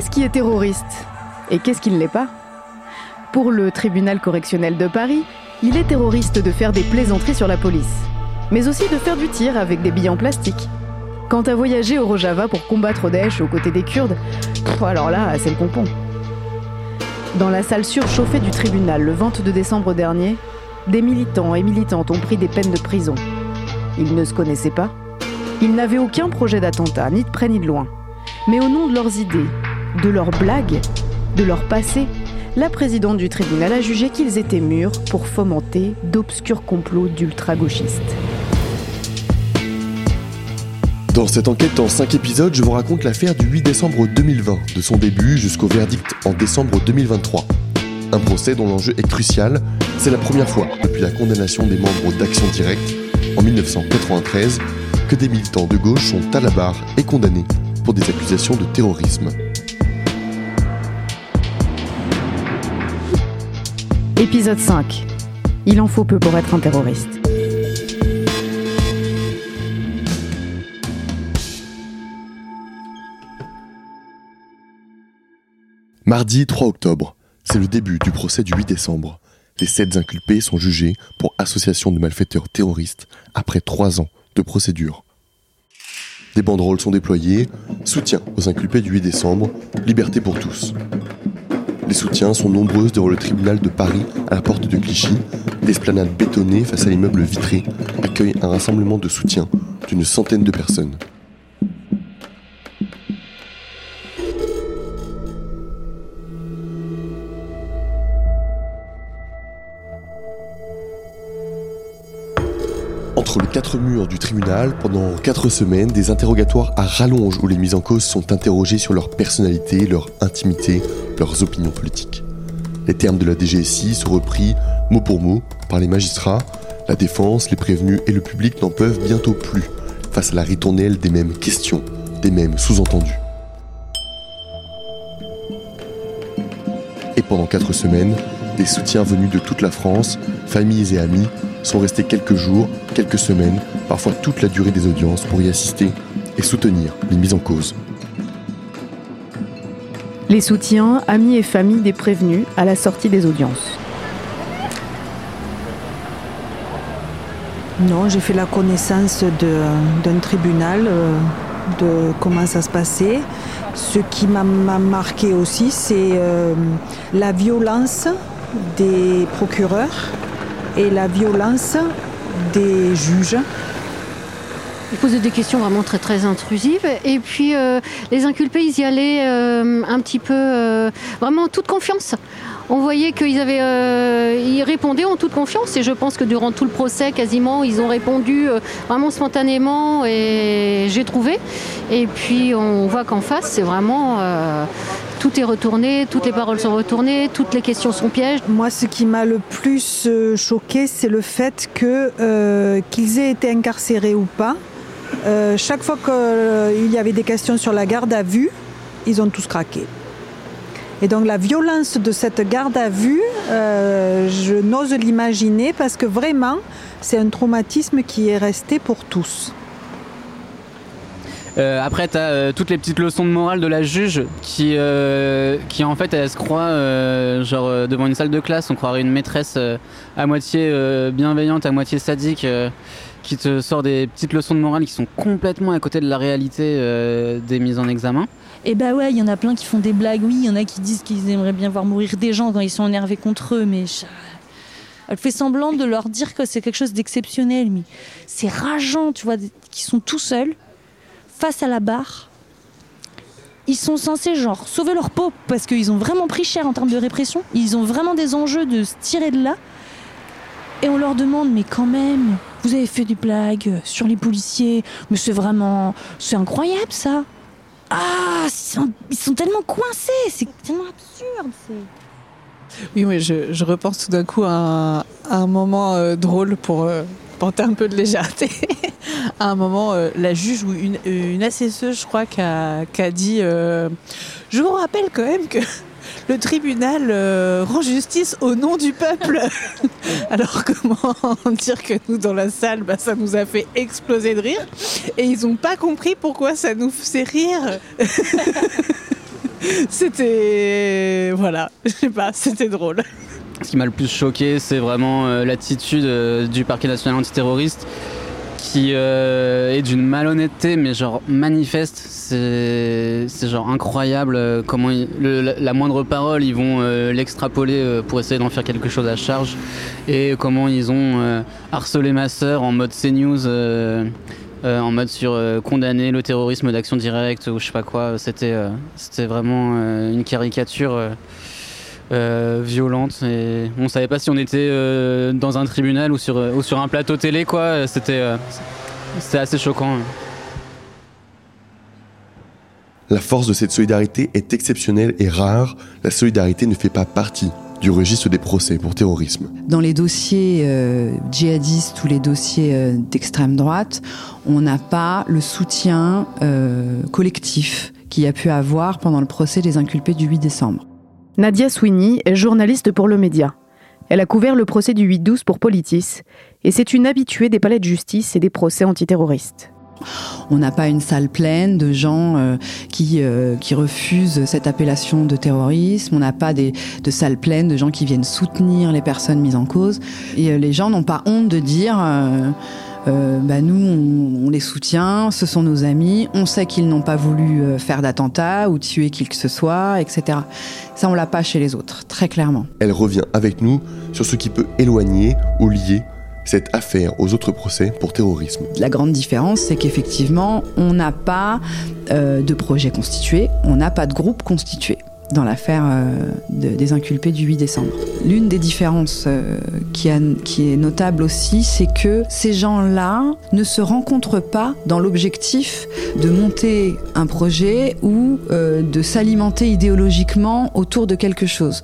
Qu'est-ce qui est terroriste Et qu'est-ce qui ne l'est pas? Pour le tribunal correctionnel de Paris, il est terroriste de faire des plaisanteries sur la police, mais aussi de faire du tir avec des billes en plastique. Quant à voyager au Rojava pour combattre Daesh aux côtés des Kurdes, alors là, c'est le pompon. Dans la salle surchauffée du tribunal le 22 décembre dernier, des militants et militantes ont pris des peines de prison. Ils ne se connaissaient pas. Ils n'avaient aucun projet d'attentat, ni de près ni de loin. Mais au nom de leurs idées, de leurs blagues, de leur passé, la présidente du tribunal a jugé qu'ils étaient mûrs pour fomenter d'obscurs complots d'ultra-gauchistes. Dans cette enquête en 5 épisodes, je vous raconte l'affaire du 8 décembre 2020, de son début jusqu'au verdict en décembre 2023. Un procès dont l'enjeu est crucial, c'est la première fois depuis la condamnation des membres d'Action Directe en 1993 que des militants de gauche sont à la barre et condamnés pour des accusations de terrorisme. Épisode 5. Il en faut peu pour être un terroriste. Mardi 3 octobre, c'est le début du procès du 8 décembre. Les sept inculpés sont jugés pour association de malfaiteurs terroristes après trois ans de procédure. Des banderoles sont déployées, soutien aux inculpés du 8 décembre, liberté pour tous. Les soutiens sont nombreux devant le tribunal de Paris à la porte de Clichy. L'esplanade bétonnée face à l'immeuble vitré accueille un rassemblement de soutien d'une centaine de personnes. Du tribunal, pendant quatre semaines, des interrogatoires à rallonge où les mises en cause sont interrogés sur leur personnalité, leur intimité, leurs opinions politiques. Les termes de la DGSI sont repris mot pour mot par les magistrats. La défense, les prévenus et le public n'en peuvent bientôt plus face à la ritournelle des mêmes questions, des mêmes sous-entendus. Et pendant quatre semaines, des soutiens venus de toute la France, familles et amis, sont restés quelques jours, quelques semaines, parfois toute la durée des audiences pour y assister et soutenir les mises en cause. Les soutiens, amis et familles des prévenus à la sortie des audiences. Non, j'ai fait la connaissance d'un tribunal, euh, de comment ça se passait. Ce qui m'a marqué aussi, c'est euh, la violence des procureurs et la violence des juges. Ils posaient des questions vraiment très très intrusives et puis euh, les inculpés ils y allaient euh, un petit peu euh, vraiment en toute confiance. On voyait qu'ils avaient, ils répondaient en toute confiance et je pense que durant tout le procès quasiment ils ont répondu vraiment spontanément et j'ai trouvé. Et puis on voit qu'en face c'est vraiment tout est retourné, toutes les paroles sont retournées, toutes les questions sont pièges. Moi, ce qui m'a le plus euh, choqué, c'est le fait que euh, qu'ils aient été incarcérés ou pas. Euh, chaque fois qu'il y avait des questions sur la garde à vue, ils ont tous craqué. Et donc la violence de cette garde à vue, je n'ose l'imaginer parce que vraiment, c'est un traumatisme qui est resté pour tous. Euh, après, tu as euh, toutes les petites leçons de morale de la juge qui, euh, qui en fait, elle se croit genre devant une salle de classe, on croirait une maîtresse à moitié bienveillante, à moitié sadique, qui te sort des petites leçons de morale qui sont complètement à côté de la réalité des mises en examen. Et eh bah ouais, il y en a plein qui font des blagues, oui, il y en a qui disent qu'ils aimeraient bien voir mourir des gens quand ils sont énervés contre eux, mais elle fait semblant de leur dire que c'est quelque chose d'exceptionnel, mais c'est rageant, tu vois, qu'ils sont tout seuls face à la barre, ils sont censés genre sauver leur peau parce qu'ils ont vraiment pris cher en termes de répression. Ils ont vraiment des enjeux de se tirer de là. Et on leur demande, mais quand même, vous avez fait des blagues sur les policiers, mais c'est vraiment, c'est incroyable ça. Ah, ils sont, tellement coincés, c'est tellement absurde. Oui, mais je, repense tout d'un coup à un, moment euh, drôle pour euh, porter un peu de légèreté. à un moment, euh, la juge ou une, une assesseuse, je crois, qui a, dit euh, Je vous rappelle quand même que le tribunal euh, rend justice au nom du peuple. Alors comment dire que nous dans la salle, bah, ça nous a fait exploser de rire et ils n'ont pas compris pourquoi ça nous faisait rire. c'était. Voilà, je sais pas, c'était drôle. Ce qui m'a le plus choqué, c'est vraiment euh, l'attitude euh, du parquet national antiterroriste qui euh, est d'une malhonnêteté, mais genre manifeste. C'est genre incroyable comment la, moindre parole, ils vont l'extrapoler pour essayer d'en faire quelque chose à charge. Et comment ils ont harcelé ma sœur en mode CNews. euh, en mode sur condamner le terrorisme d'action directe ou je sais pas quoi, c'était c'était vraiment une caricature euh, violente et on savait pas si on était euh, dans un tribunal ou sur, euh, ou sur un plateau télé quoi, c'était euh, assez choquant. La force de cette solidarité est exceptionnelle et rare. La solidarité ne fait pas partie du registre des procès pour terrorisme. Dans les dossiers euh, djihadistes ou les dossiers euh, d'extrême droite, on n'a pas le soutien euh, collectif qu'il y a pu avoir pendant le procès des inculpés du 8 décembre. Nadia Sweeney est journaliste pour le média. Elle a couvert le procès du 8-12 pour Politis et c'est une habituée des palais de justice et des procès antiterroristes. On n'a pas une salle pleine de gens euh, qui, euh, qui refusent cette appellation de terrorisme. On n'a pas de salles pleines de gens qui viennent soutenir les personnes mises en cause. Et euh, les gens n'ont pas honte de dire bah, nous, on, on les soutient, ce sont nos amis, on sait qu'ils n'ont pas voulu euh, faire d'attentat ou tuer qui que ce soit, etc. Ça, on l'a pas chez les autres, très clairement. Elle revient avec nous sur ce qui peut éloigner ou lier cette affaire aux autres procès pour terrorisme. La grande différence, c'est qu'effectivement, on n'a pas euh, de projet constitué, on n'a pas de groupe constitué dans l'affaire euh, de- des inculpés du 8 décembre. L'une des différences euh, qui, est notable aussi, c'est que ces gens-là ne se rencontrent pas dans l'objectif de monter un projet ou euh, de s'alimenter idéologiquement autour de quelque chose.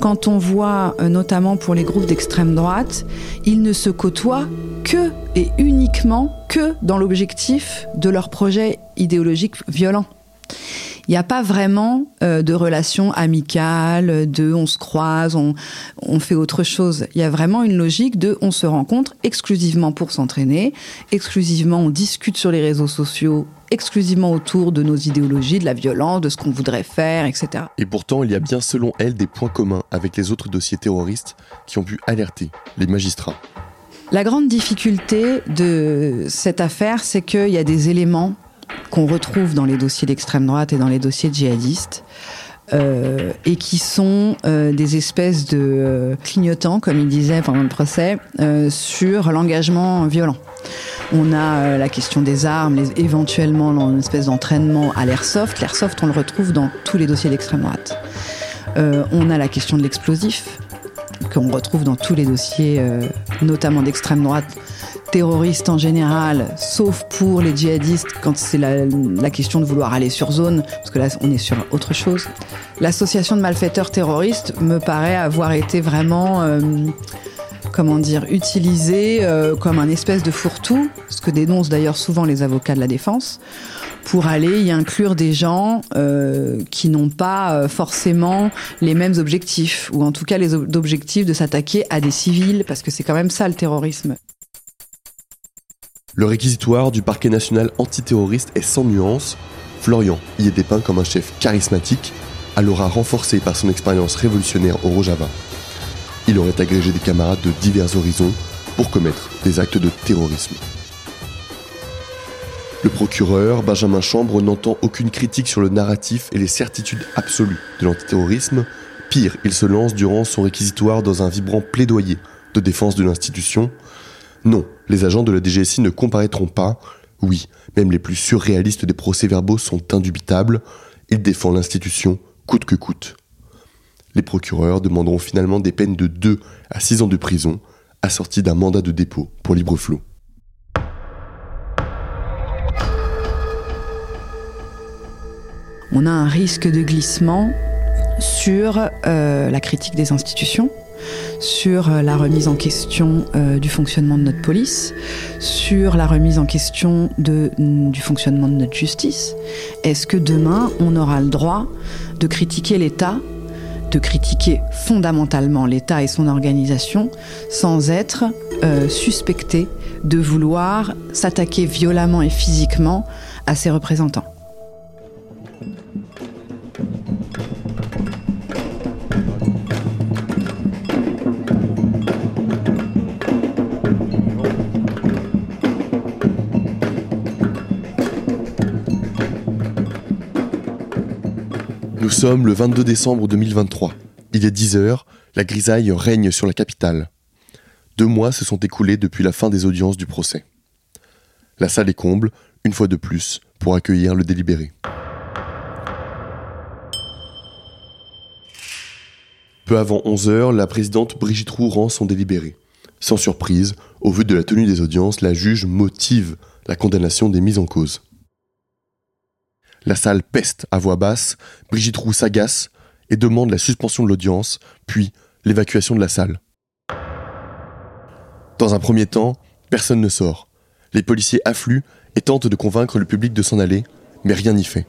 Quand on voit, notamment pour les groupes d'extrême droite, ils ne se côtoient que et uniquement que dans l'objectif de leur projet idéologique violent. Il n'y a pas vraiment euh, de relation amicale, de on se croise, on, on fait autre chose. Il y a vraiment une logique de on se rencontre exclusivement pour s'entraîner, exclusivement on discute sur les réseaux sociaux, exclusivement autour de nos idéologies, de la violence, de ce qu'on voudrait faire, etc. Et pourtant, il y a bien selon elle des points communs avec les autres dossiers terroristes qui ont pu alerter les magistrats. La grande difficulté de cette affaire, c'est qu'il y a des éléments qu'on retrouve dans les dossiers d'extrême droite et dans les dossiers djihadistes. euh, et qui sont euh, des espèces de euh, clignotants, comme il disait pendant le procès, sur l'engagement violent. On a la question des armes, les- éventuellement une espèce d'entraînement à l'airsoft. L'airsoft, on le retrouve dans tous les dossiers d'extrême droite. On a la question de l'explosif, qu'on retrouve dans tous les dossiers, notamment d'extrême droite, terroristes en général, sauf pour les djihadistes quand c'est la, la question de vouloir aller sur zone, parce que là on est sur autre chose. L'association de malfaiteurs terroristes me paraît avoir été vraiment, euh, comment dire, utilisée euh, comme un espèce de fourre-tout, ce que dénoncent d'ailleurs souvent les avocats de la défense, pour aller y inclure des gens euh, qui n'ont pas euh, forcément les mêmes objectifs, ou en tout cas les ob- objectifs de s'attaquer à des civils, parce que c'est quand même ça le terrorisme. Le réquisitoire du parquet national antiterroriste est sans nuance. Florian y est dépeint comme un chef charismatique, à l'aura renforcé par son expérience révolutionnaire au Rojava. Il aurait agrégé des camarades de divers horizons pour commettre des actes de terrorisme. Le procureur, Benjamin Chambre, n'entend aucune critique sur le narratif et les certitudes absolues de l'antiterrorisme. Pire, il se lance durant son réquisitoire dans un vibrant plaidoyer de défense de l'institution. Non, les agents de la DGSI ne comparaîtront pas. Oui, même les plus surréalistes des procès-verbaux sont indubitables. Il défend l'institution coûte que coûte. Les procureurs demanderont finalement des peines de 2 à 6 ans de prison, assorties d'un mandat de dépôt pour libre flot. On a un risque de glissement sur euh, la critique des institutions, sur euh, la remise en question euh, du fonctionnement de notre police, sur la remise en question mm, du fonctionnement de notre justice. Est-ce que demain, on aura le droit de critiquer l'État, de critiquer fondamentalement l'État et son organisation, sans être euh, suspecté de vouloir s'attaquer violemment et physiquement à ses représentants? Sommes le 22 décembre 2023. Il est 10 heures, la grisaille règne sur la capitale. Deux mois se sont écoulés depuis la fin des audiences du procès. La salle est comble, une fois de plus, pour accueillir le délibéré. Peu avant 11 heures, la présidente Brigitte Roux rend son délibéré. Sans surprise, au vu de la tenue des audiences, la juge motive la condamnation des mises en cause. La salle peste à voix basse, Brigitte Roux s'agace et demande la suspension de l'audience, puis l'évacuation de la salle. Dans un premier temps, personne ne sort. Les policiers affluent et tentent de convaincre le public de s'en aller, mais rien n'y fait.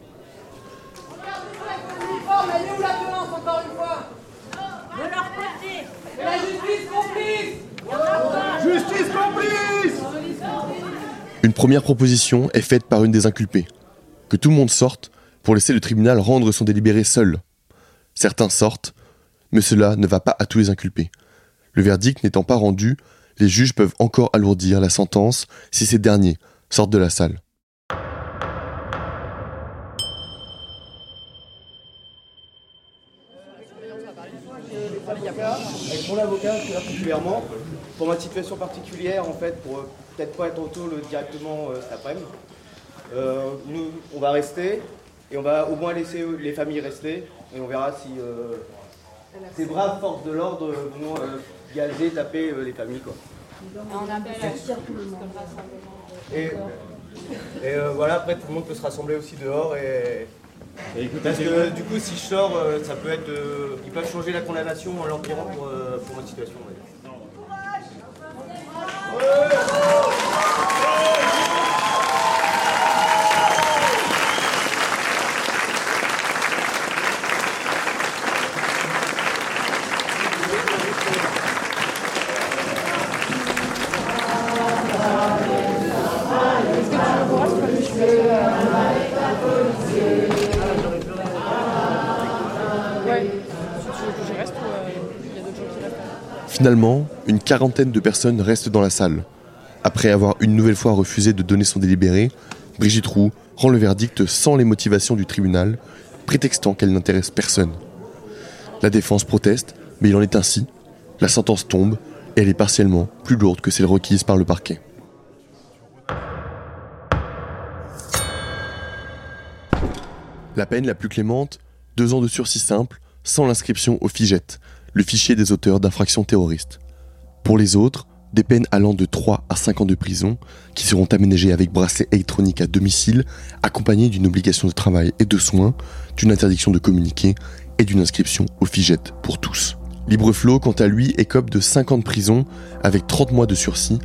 Une première proposition est faite par une des inculpées. Que tout le monde sorte pour laisser le tribunal rendre son délibéré seul. Certains sortent, mais cela ne va pas à tous les inculpés. Le verdict n'étant pas rendu, les juges peuvent encore alourdir la sentence si ces derniers sortent de la salle. Pour ma situation particulière, en fait, pour peut-être pas être directement euh, après-midi, euh, nous, on va rester et on va au moins laisser les familles rester et on verra si euh, ces braves forces de l'ordre vont euh, gazer, taper euh, les familles. Quoi. Et, et euh, voilà, après tout le monde peut se rassembler aussi dehors et. Parce que du coup, si je sors, ça peut être. euh, ils peuvent changer la condamnation en l'empirant pour, euh, pour notre situation. on Finalement, une quarantaine de personnes restent dans la salle. Après avoir une nouvelle fois refusé de donner son délibéré, Brigitte Roux rend le verdict sans les motivations du tribunal, prétextant qu'elle n'intéresse personne. La défense proteste, mais il en est ainsi. La sentence tombe et elle est partiellement plus lourde que celle requise par le parquet. La peine la plus clémente, deux ans de sursis simple, sans l'inscription au FIGET, le fichier des auteurs d'infractions terroristes. Pour les autres, des peines allant de 3 à 5 ans de prison, qui seront aménagées avec bracelet électronique à domicile, accompagnées d'une obligation de travail et de soins, d'une interdiction de communiquer et d'une inscription au FIGET pour tous. Libreflot, quant à lui, écope de 5 ans de prison avec 30 mois de sursis.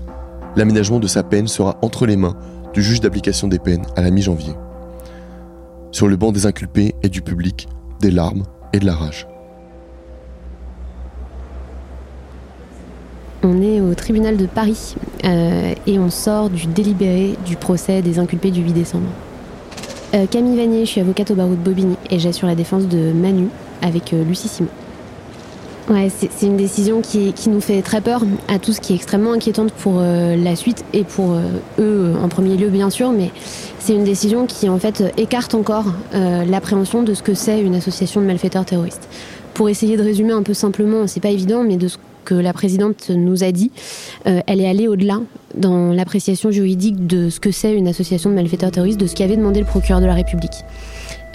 L'aménagement de sa peine sera entre les mains du juge d'application des peines à la mi-janvier. Sur le banc des inculpés et du public, des larmes et de la rage. On est au tribunal de Paris euh, et on sort du délibéré du procès des inculpés du 8 décembre. Euh, Camille Vanier, je suis avocate au barreau de Bobigny et j'assure la défense de Manu avec euh, Lucie Simon. Ouais, c'est une décision qui, nous fait très peur à tous, qui est extrêmement inquiétante pour la suite et pour eux en premier lieu bien sûr, mais c'est une décision qui en fait écarte encore l'appréhension de ce que c'est une association de malfaiteurs terroristes. Pour essayer de résumer un peu simplement, c'est pas évident, mais de ce que la présidente nous a dit, euh, elle est allée au-delà dans l'appréciation juridique de ce que c'est une association de malfaiteurs terroristes, de ce qu'avait demandé le procureur de la République.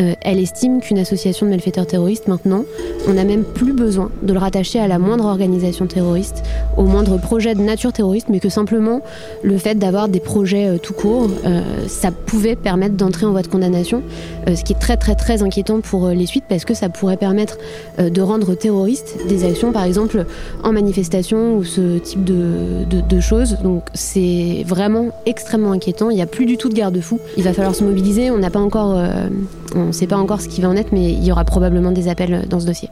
Euh, elle estime qu'une association de malfaiteurs terroristes, maintenant, on n'a même plus besoin de le rattacher à la moindre organisation terroriste, au moindre projet de nature terroriste, mais que simplement le fait d'avoir des projets euh, tout court, euh, ça pouvait permettre d'entrer en voie de condamnation, ce qui est très très très inquiétant pour les suites, parce que ça pourrait permettre de rendre terroristes des actions, par exemple, en manifestation ou ce type de, choses. Donc c'est vraiment extrêmement inquiétant. Il n'y a plus du tout de garde-fou. Il va falloir se mobiliser. On n'a pas encore, ne sait pas encore ce qui va en être, mais il y aura probablement des appels dans ce dossier.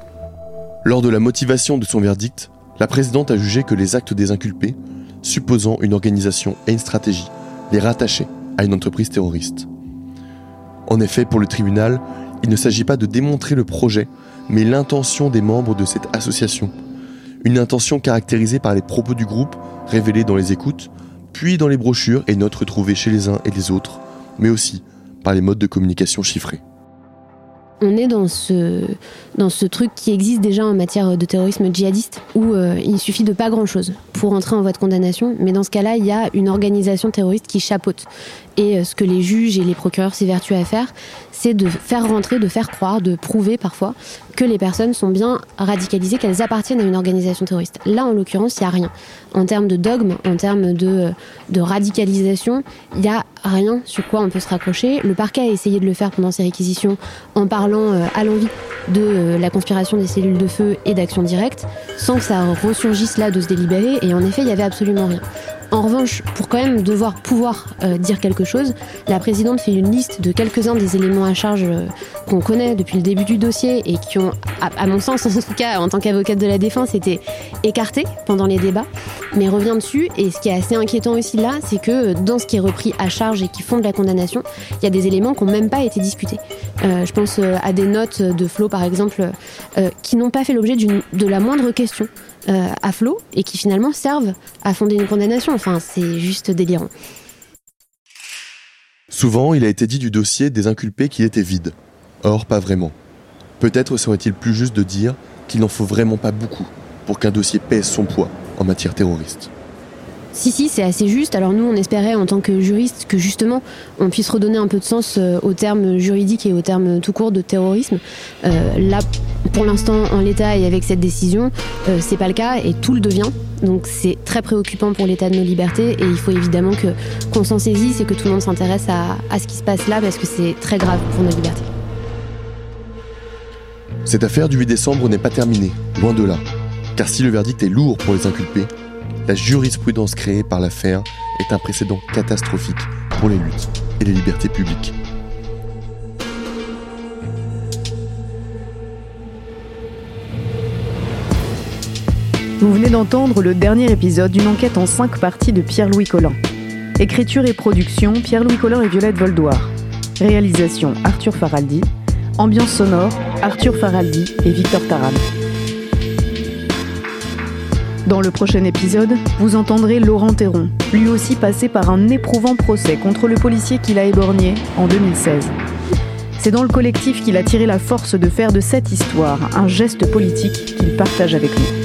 Lors de la motivation de son verdict, la présidente a jugé que les actes des inculpés, supposant une organisation et une stratégie, les rattachaient à une entreprise terroriste. En effet, pour le tribunal, il ne s'agit pas de démontrer le projet, mais l'intention des membres de cette association. Une intention caractérisée par les propos du groupe, révélés dans les écoutes, puis dans les brochures et notes retrouvées chez les uns et les autres, mais aussi par les modes de communication chiffrés. On est dans ce, truc qui existe déjà en matière de terrorisme djihadiste, où euh, il suffit de pas grand-chose pour entrer en voie de condamnation, mais dans ce cas-là, il y a une organisation terroriste qui chapeaute. Et euh, ce que les juges et les procureurs s'évertuent à faire, c'est de faire rentrer, de faire croire, de prouver parfois que les personnes sont bien radicalisées, qu'elles appartiennent à une organisation terroriste. Là, en l'occurrence, il n'y a rien. En termes de dogme, en termes de, euh, radicalisation, il n'y a rien sur quoi on peut se raccrocher. Le parquet a essayé de le faire pendant ses réquisitions en parlant à l'envie de la conspiration des cellules de feu et d'action directe, sans que ça ressurgisse là de se délibérer. Et en effet, il y avait absolument rien. En revanche, pour quand même devoir pouvoir euh, dire quelque chose, la présidente fait une liste de quelques-uns des éléments à charge euh, qu'on connaît depuis le début du dossier et qui ont, à, mon sens en tout cas, en tant qu'avocate de la défense, été écartés pendant les débats, mais revient dessus. Et ce qui est assez inquiétant aussi là, c'est que euh, dans ce qui est repris à charge et qui fonde la condamnation, il y a des éléments qui n'ont même pas été discutés. je pense à des notes de Flo, par exemple, qui n'ont pas fait l'objet de la moindre question. Euh, à flot et qui finalement servent à fonder une condamnation. Enfin, c'est juste délirant. Souvent, il a été dit du dossier des inculpés qu'il était vide. Or, pas vraiment. Peut-être serait-il plus juste de dire qu'il n'en faut vraiment pas beaucoup pour qu'un dossier pèse son poids en matière terroriste. Si, si, c'est assez juste. Alors nous, on espérait en tant que juriste que justement, on puisse redonner un peu de sens euh, aux termes juridiques et aux termes tout court de terrorisme. Euh, là, pour l'instant, en l'état et avec cette décision, euh, c'est pas le cas et tout le devient. Donc c'est très préoccupant pour l'état de nos libertés et il faut évidemment qu'on s'en saisisse et que tout le monde s'intéresse à ce qui se passe là parce que c'est très grave pour nos libertés. Cette affaire du 8 décembre n'est pas terminée, loin de là. Car si le verdict est lourd pour les inculpés, la jurisprudence créée par l'affaire est un précédent catastrophique pour les luttes et les libertés publiques. Vous venez d'entendre le dernier épisode d'une enquête en cinq parties de Pierre-Louis Collin. Écriture et production, Pierre-Louis Collin et Violette Voldoir. Réalisation, Arthur Faraldi. Ambiance sonore, Arthur Faraldi et Victor Taram. Dans le prochain épisode, vous entendrez Laurent Théron, lui aussi passé par un éprouvant procès contre le policier qu'il a éborgné en 2016. C'est dans le collectif qu'il a tiré la force de faire de cette histoire un geste politique qu'il partage avec nous.